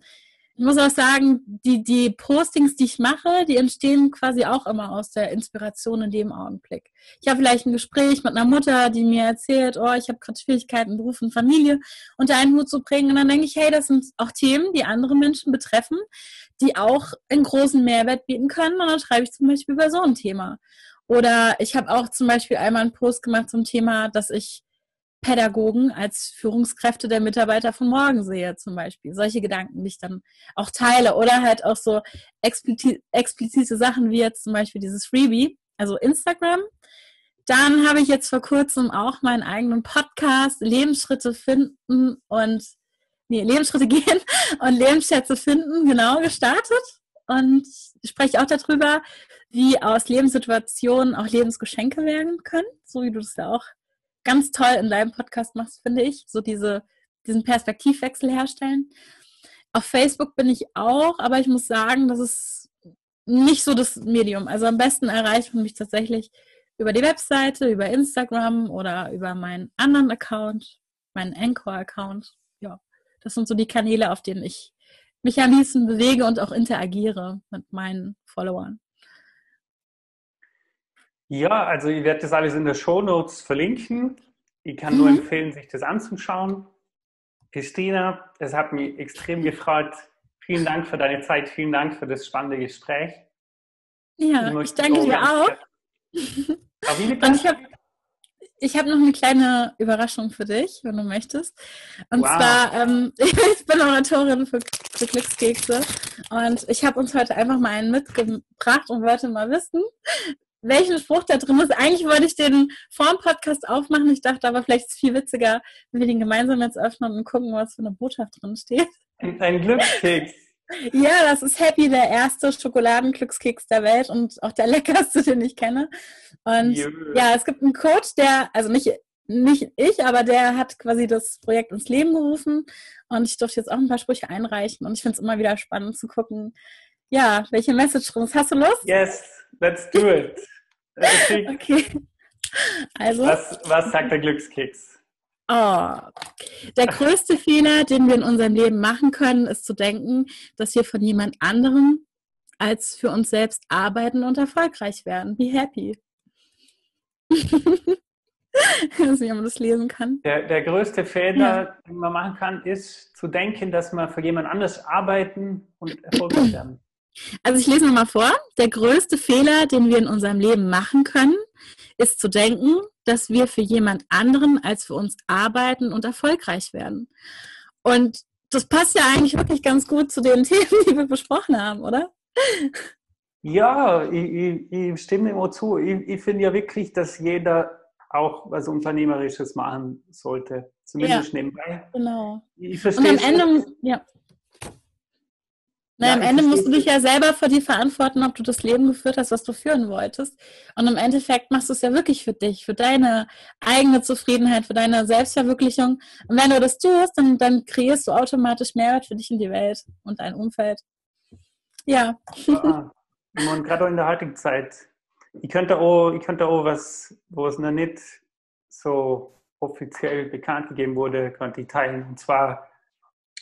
B: ich muss auch sagen, die, die Postings, die ich mache, die entstehen quasi auch immer aus der Inspiration in dem Augenblick. Ich habe vielleicht ein Gespräch mit einer Mutter, die mir erzählt, oh, ich habe gerade Schwierigkeiten, Beruf und Familie unter einen Hut zu bringen. Und dann denke ich, hey, das sind auch Themen, die andere Menschen betreffen, die auch einen großen Mehrwert bieten können. Und dann schreibe ich zum Beispiel über so ein Thema. Oder ich habe auch zum Beispiel einmal einen Post gemacht zum Thema, dass ich Pädagogen als Führungskräfte der Mitarbeiter von morgen sehe, zum Beispiel. Solche Gedanken, die ich dann auch teile. Oder halt auch so explizite, Sachen wie jetzt zum Beispiel dieses Freebie, also Instagram. Dann habe ich jetzt vor kurzem auch meinen eigenen Podcast Lebensschritte finden und nee, Lebensschritte gehen und Lebensschätze finden, genau gestartet. Und spreche auch darüber, wie aus Lebenssituationen auch Lebensgeschenke werden können, so wie du das ja auch ganz toll in deinem Podcast machst, finde ich. So diese, diesen Perspektivwechsel herstellen. Auf Facebook bin ich auch, aber ich muss sagen, das ist nicht so das Medium. Also am besten erreicht man mich tatsächlich über die Webseite, über Instagram oder über meinen anderen Account, meinen Anchor-Account. Ja, das sind so die Kanäle, auf denen ich mich am liebsten bewege und auch interagiere mit meinen Followern.
A: Ja, also ich werde das alles in der Show Notes verlinken. Ich kann mhm. nur empfehlen, sich das anzuschauen. Christina, es hat mich extrem gefreut. Vielen Dank für deine Zeit, vielen Dank für das spannende Gespräch.
B: Ja, ich, ich danke dir auch. Und ich habe ich hab noch eine kleine Überraschung für dich, wenn du möchtest. Und wow. zwar, ähm, ich bin Oratorin für, für Glückskekse und ich habe uns heute einfach mal einen mitgebracht und wollte mal wissen, welchen Spruch da drin ist. Eigentlich wollte ich den vor dem Podcast aufmachen. Ich dachte aber, vielleicht ist es viel witziger, wenn wir den gemeinsam jetzt öffnen und gucken, was für eine Botschaft drin steht.
A: Ein Glückskeks.
B: Ja, das ist Happy, der erste Schokoladenglückskeks der Welt und auch der leckerste, den ich kenne. Und Jö. ja, es gibt einen Coach, der, also nicht, nicht ich, aber der hat quasi das Projekt ins Leben gerufen und ich durfte jetzt auch ein paar Sprüche einreichen und ich finde es immer wieder spannend zu gucken, ja, welche Message drin ist. Hast du Lust?
A: Yes, let's do it. Okay. Also. Was, was sagt der Glückskeks?
B: Oh, der größte Fehler, den wir in unserem Leben machen können, ist zu denken, dass wir von jemand anderem als für uns selbst arbeiten und erfolgreich werden. Be happy. ich weiß nicht, ob man das lesen kann.
A: Der, der größte Fehler, ja. den man machen kann, ist zu denken, dass man für jemand anderes arbeiten und erfolgreich werden.
B: Also ich lese nochmal vor. Der größte Fehler, den wir in unserem Leben machen können, ist zu denken, dass wir für jemand anderen als für uns arbeiten und erfolgreich werden. Und das passt ja eigentlich wirklich ganz gut zu den Themen, die wir besprochen haben, oder?
A: Ja, ich, ich, ich stimme immer zu. Ich, ich finde ja wirklich, dass jeder auch was Unternehmerisches machen sollte. Zumindest ja, nebenbei.
B: Genau. Ich verstehe und am Ende, ja. Naja, ja, am Ende musst du dich ja selber für die verantworten, ob du das Leben geführt hast, was du führen wolltest. Und im Endeffekt machst du es ja wirklich für dich, für deine eigene Zufriedenheit, für deine Selbstverwirklichung. Und wenn du das tust, dann, dann kreierst du automatisch Mehrwert für dich in die Welt und dein Umfeld. Ja. ja
A: und gerade auch in der heutigen Zeit. Ich könnte auch, ich könnte auch was, wo es noch nicht so offiziell bekannt gegeben wurde, könnte ich teilen. Und zwar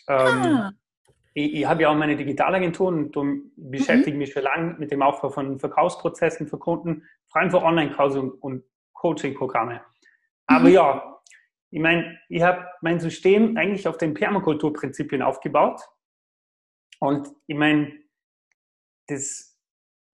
A: ähm, ah ich, ich habe ja auch meine Digitalagentur und beschäftige mhm. mich schon lange mit dem Aufbau von Verkaufsprozessen für Kunden, vor allem für Online-Coaching und Coaching-Programme. Aber mhm. ja, ich meine, ich habe mein System eigentlich auf den Permakulturprinzipien aufgebaut. Und ich meine, das,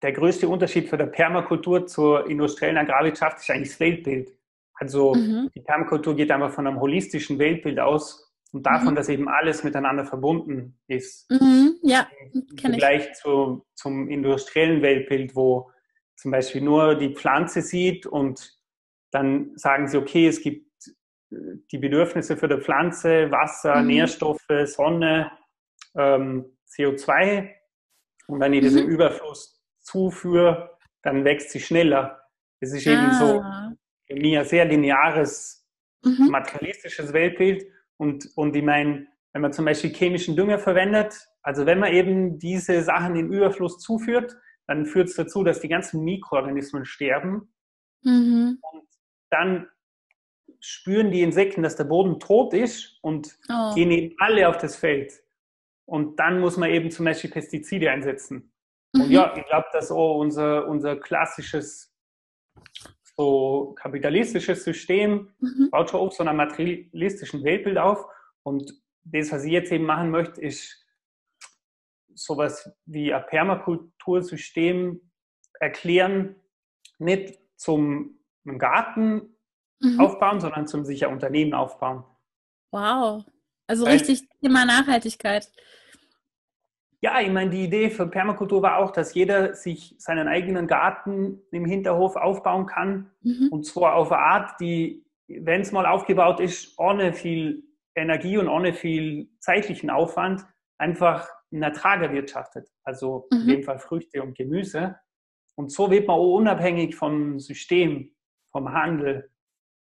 A: der größte Unterschied für der Permakultur zur industriellen Agrarwirtschaft ist eigentlich das Weltbild. Also mhm. die Permakultur geht einfach von einem holistischen Weltbild aus, und davon, mhm. dass eben alles miteinander verbunden ist.
B: Mhm, ja,
A: im Vergleich zu, zum industriellen Weltbild, wo zum Beispiel nur die Pflanze sieht und dann sagen sie, okay, es gibt äh, die Bedürfnisse für die Pflanze, Wasser, mhm. Nährstoffe, Sonne, ähm, CO2 und wenn ich mhm. im Überfluss zuführe, dann wächst sie schneller. Das ist eben ah. so für mich ein sehr lineares, mhm. materialistisches Weltbild und, und ich meine, wenn man zum Beispiel chemischen Dünger verwendet, also wenn man eben diese Sachen in Überfluss zuführt, dann führt es dazu, dass die ganzen Mikroorganismen sterben. Mhm. Und dann spüren die Insekten, dass der Boden tot ist und oh. gehen eben alle auf das Feld. Und dann muss man eben zum Beispiel Pestizide einsetzen. Mhm. Und ja, ich glaube, dass auch unser, unser klassisches so kapitalistisches System mhm. baut schon auf so einer materialistischen Weltbild auf. Und das, was ich jetzt eben machen möchte, ist sowas wie ein Permakultursystem erklären, nicht zum Garten mhm. aufbauen, sondern zum sicher Unternehmen aufbauen.
B: Wow. Also Weil, richtig Thema Nachhaltigkeit.
A: Ja, ich meine, die Idee für Permakultur war auch, dass jeder sich seinen eigenen Garten im Hinterhof aufbauen kann. Mhm. Und zwar auf eine Art, die, wenn es mal aufgebaut ist, ohne viel Energie und ohne viel zeitlichen Aufwand, einfach einen Ertrag erwirtschaftet. Also mhm. in dem Fall Früchte und Gemüse. Und so wird man auch unabhängig vom System, vom Handel.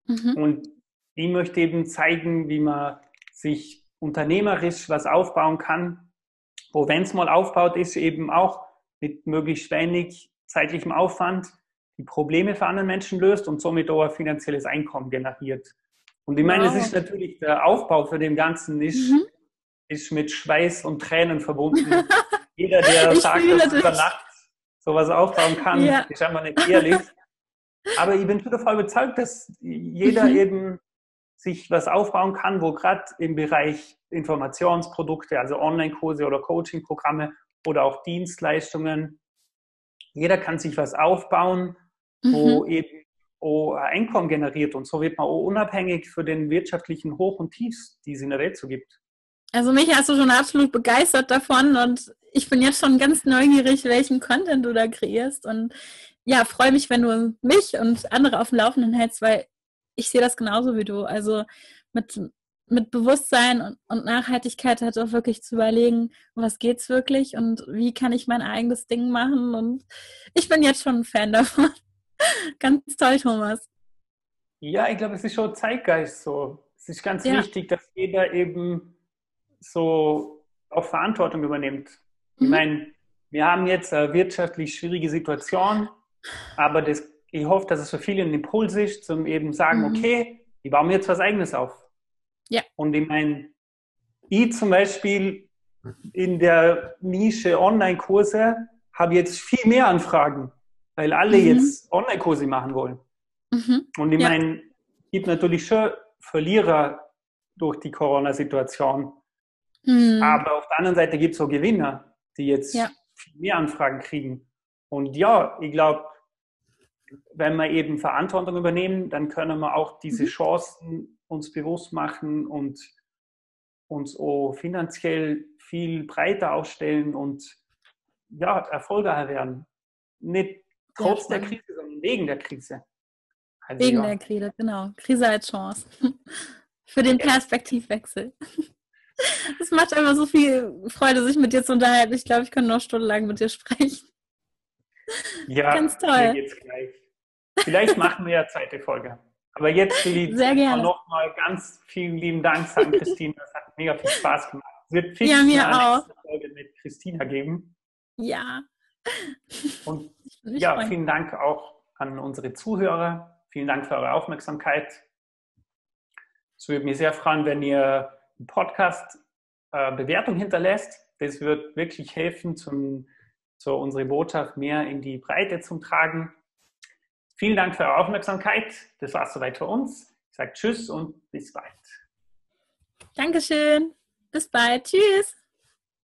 A: Mhm. Und ich möchte eben zeigen, wie man sich unternehmerisch was aufbauen kann, wo, wenn es mal aufbaut ist, eben auch mit möglichst wenig zeitlichem Aufwand die Probleme für andere Menschen löst und somit auch ein finanzielles Einkommen generiert. Und ich meine, wow. es ist natürlich der Aufbau für den Ganzen ist, mhm. ist mit Schweiß und Tränen verbunden. Jeder, der ich sagt, dass er über Nacht sowas aufbauen kann, ja. ist einfach nicht ehrlich. Aber ich bin davon überzeugt, dass jeder mhm. eben sich was aufbauen kann, wo gerade im Bereich Informationsprodukte, also Online-Kurse oder Coaching-Programme oder auch Dienstleistungen, jeder kann sich was aufbauen, wo mhm. eben auch Einkommen generiert und so wird man auch unabhängig für den wirtschaftlichen Hoch und Tiefs, die es in der Welt so gibt.
B: Also mich hast du schon absolut begeistert davon und ich bin jetzt schon ganz neugierig, welchen Content du da kreierst und ja, freue mich, wenn du mich und andere auf dem Laufenden hältst, weil ich sehe das genauso wie du. Also mit mit Bewusstsein und, und Nachhaltigkeit halt auch wirklich zu überlegen, was geht's wirklich und wie kann ich mein eigenes Ding machen. Und ich bin jetzt schon ein Fan davon. ganz toll, Thomas.
A: Ja, ich glaube, es ist schon Zeitgeist so. Es ist ganz ja. wichtig, dass jeder eben so auch Verantwortung übernimmt. Mhm. Ich meine, wir haben jetzt eine wirtschaftlich schwierige Situation, aber das, ich hoffe, dass es für viele ein Impuls ist, zum eben sagen, mhm. okay, ich baue mir jetzt was Eigenes auf. Ja. Und ich meine, ich zum Beispiel in der Nische Online-Kurse habe jetzt viel mehr Anfragen, weil alle mhm. jetzt Online-Kurse machen wollen. Mhm. Und ich ja. meine, es gibt natürlich schon Verlierer durch die Corona-Situation. Mhm. Aber auf der anderen Seite gibt es auch Gewinner, die jetzt ja. viel mehr Anfragen kriegen. Und ja, ich glaube, wenn wir eben Verantwortung übernehmen, dann können wir auch diese mhm. Chancen uns bewusst machen und uns auch finanziell viel breiter aufstellen und ja, erfolgreich werden. Nicht trotz ja, der Krise, sondern wegen der Krise.
B: Also, wegen ja. der Krise, genau. Krise als Chance. Für den Perspektivwechsel. Es macht einfach so viel Freude, sich mit dir zu unterhalten. Ich glaube, ich könnte noch stundenlang mit dir sprechen.
A: Ja, ganz toll. Mir geht's gleich. Vielleicht machen wir ja zweite Folge. Aber jetzt will ich nochmal ganz vielen lieben Dank sagen, Christine. Das hat mega viel Spaß gemacht. Es wird viel
B: ja, mir auch.
A: Folge mit Christina geben.
B: Ja.
A: Und ja, freuen. vielen Dank auch an unsere Zuhörer. Vielen Dank für eure Aufmerksamkeit. Es würde mich sehr freuen, wenn ihr einen Podcast äh, Bewertung hinterlässt. Das wird wirklich helfen, zum, zu unsere Botschaft mehr in die Breite zu tragen. Vielen Dank für eure Aufmerksamkeit. Das war es soweit für uns. Ich sage Tschüss und bis bald.
B: Dankeschön. Bis bald. Tschüss.